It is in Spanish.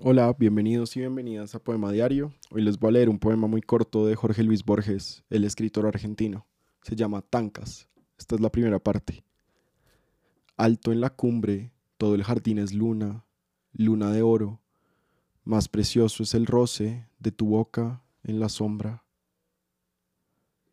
Hola, bienvenidos y bienvenidas a Poema Diario. Hoy les voy a leer un poema muy corto de Jorge Luis Borges, el escritor argentino. Se llama Tancas. Esta es la primera parte. Alto en la cumbre, todo el jardín es luna, luna de oro. Más precioso es el roce de tu boca en la sombra.